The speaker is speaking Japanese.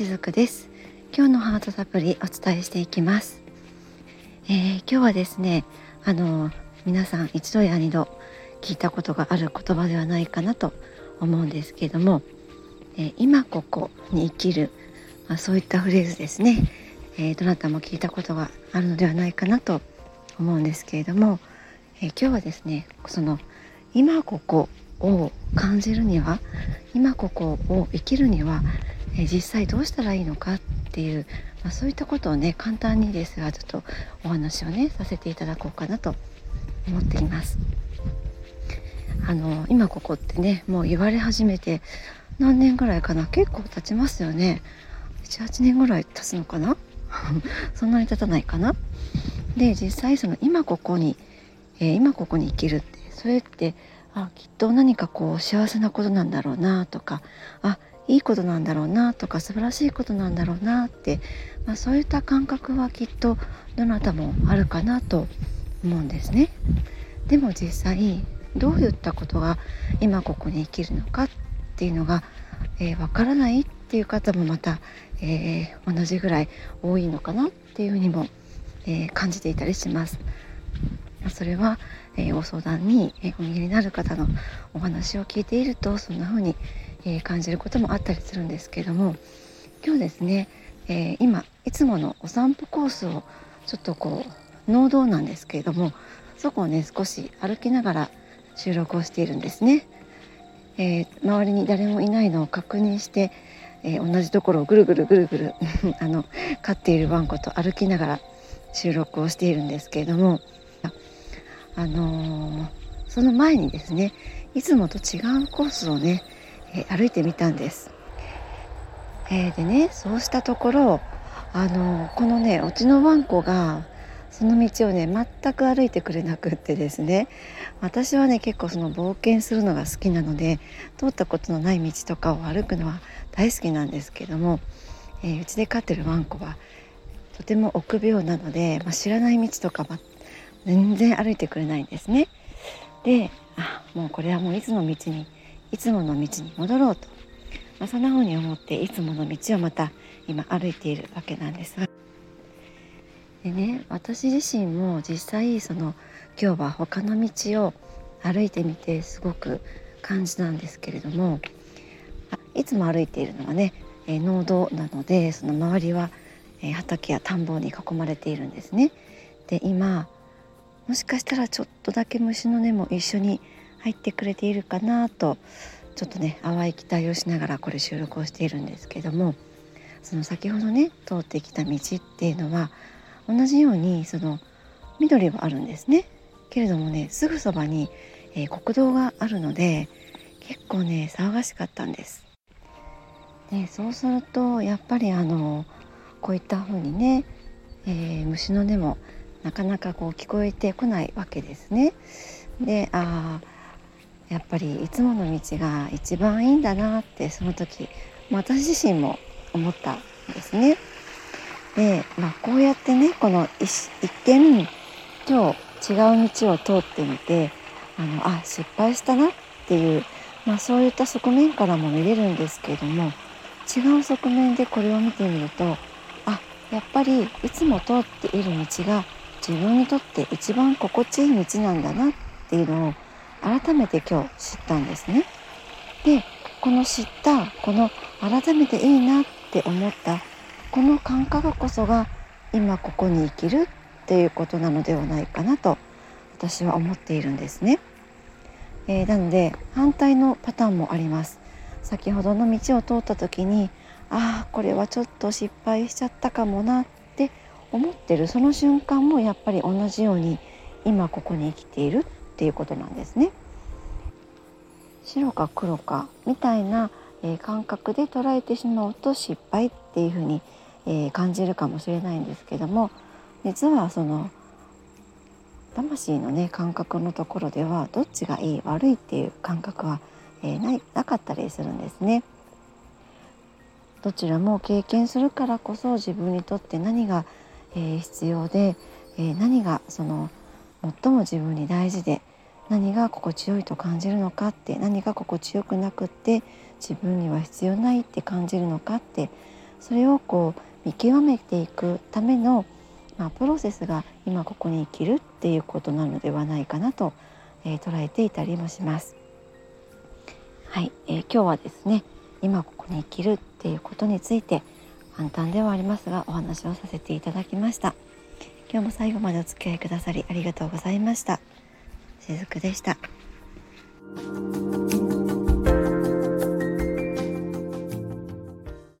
しずくです。今日のハートサプリお伝えしていきます、えー、今日はですねあの皆さん一度や二度聞いたことがある言葉ではないかなと思うんですけれども、えー、今ここに生きる、まあ、そういったフレーズですね、えー、どなたも聞いたことがあるのではないかなと思うんですけれども、え今日はですねその今ここを感じるには今ここを生きるには、え実際どうしたらいいのかっていう、まあ、そういったことをね簡単にですがちょっとお話をねさせていただこうかなと思っています。あの今ここってねもう言われ始めて何年ぐらいかな？結構経ちますよね。78年ぐらい経つのかな？そんなに経たないかな？で実際その今ここに、えー、今ここに生きるってそれってあきっと何かこう幸せなことなんだろうなとかあいいことなんだろうなとか素晴らしいことなんだろうなって、まあ、そういった感覚はきっとどなたもあるかなと思うんですね。でも実際どういったことが今ここに生きるのかっていうのがわ、えー、からないっていう方もまた、えー、同じぐらい多いのかなっていうふうにも、えー、感じていたりします。それは、えー、ご相談に、えお見えになる方のお話を聞いているとそんな風に、え感じることもあったりするんですけども今日ですね、え今いつものお散歩コースをちょっとこう農道なんですけれどもそこをね少し歩きながら収録をしているんですね。えー、周りに誰もいないのを確認して、えー、同じところをぐるぐるぐるぐる あの飼っているワンコと歩きながら収録をしているんですけれどもあのー、その前にですねいつもと違うコースをね、え、歩いてみたんです。えー、でねそうしたところあのこのねうちのワンコがその道をね全く歩いてくれなくってですね私はね結構その冒険するのが好きなので通ったことのない道とかを歩くのは大好きなんですけども、えー、うちで飼ってるワンコはとても臆病なので、まあ、知らない道とかは全然歩いてくれないんですね。であもうこれはもういつの道にいつもの道に戻ろうと、まあ、そんな風に思っていつもの道をまた今歩いているわけなんですが。でね私自身も実際その今日は他の道を歩いてみてすごく感じたんですけれども。いつも歩いているのはね、えー、農道なのでその周りは、えー、畑や田んぼに囲まれているんですね。で今もしかしたらちょっとだけ虫の音も一緒に入ってくれているかなとちょっとね淡い期待をしながらこれ収録をしているんですけどもその先ほどね通ってきた道っていうのは同じようにその緑はあるんですねけれどもねすぐそばに、えー、国道があるので結構ね騒がしかったんです。でそうするとやっぱりあのこういった風にね、えー、虫の音もなかなかこう聞こえてこないわけですね。であやっぱりいつもの道が一番いいんだなってその時私自身も思ったんですね。で、まあ、こうやってねこの一見今日違う道を通ってみてあのあ失敗したなっていう、まあ、そういった側面からも見れるんですけれども違う側面でこれを見てみるとあやっぱりいつも通っている道が自分にとって一番心地いい道なんだなっていうのを改めて今日知ったんですね。でこの知ったこの改めていいなって思ったこの感覚こそが今ここに生きるっていうことなのではないかなと私は思っているんですね。えー、なので反対のパターンもあります。先ほどの道を通った時にああこれはちょっと失敗しちゃったかもなって思ってるその瞬間もやっぱり同じように今ここに生きているっていうことなんですね。白か黒かみたいな、えー、感覚で捉えてしまうと失敗っていうふうに、えー、感じるかもしれないんですけども実はその魂のね感覚のところではどっちがいい悪いっていう感覚は、えー、ないなかったりするんですね。どちらも経験するからこそ自分にとって何がえー、必要で、えー、何がその最も自分に大事で何が心地よいと感じるのかって何が心地よくなくって自分には必要ないって感じるのかって、それをこう見極めていくための、まあ、プロセスが今ここに生きるっていうことなのではないかなと、えー、捉えていたりもします。はい、えー、今日はですね今ここに生きるっていうことについて簡単ではありますがお話をさせていただきました今日も最後までお付き合いくださりありがとうございましたしずくでした。